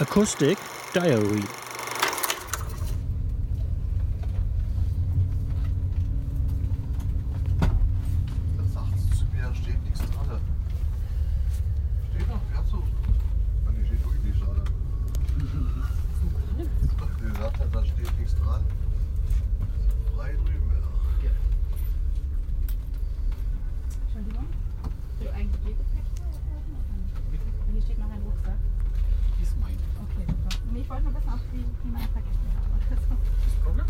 Acoustic Diary. ich wollte nur wissen, ob die jemand vergessen haben oder so. Das Problem?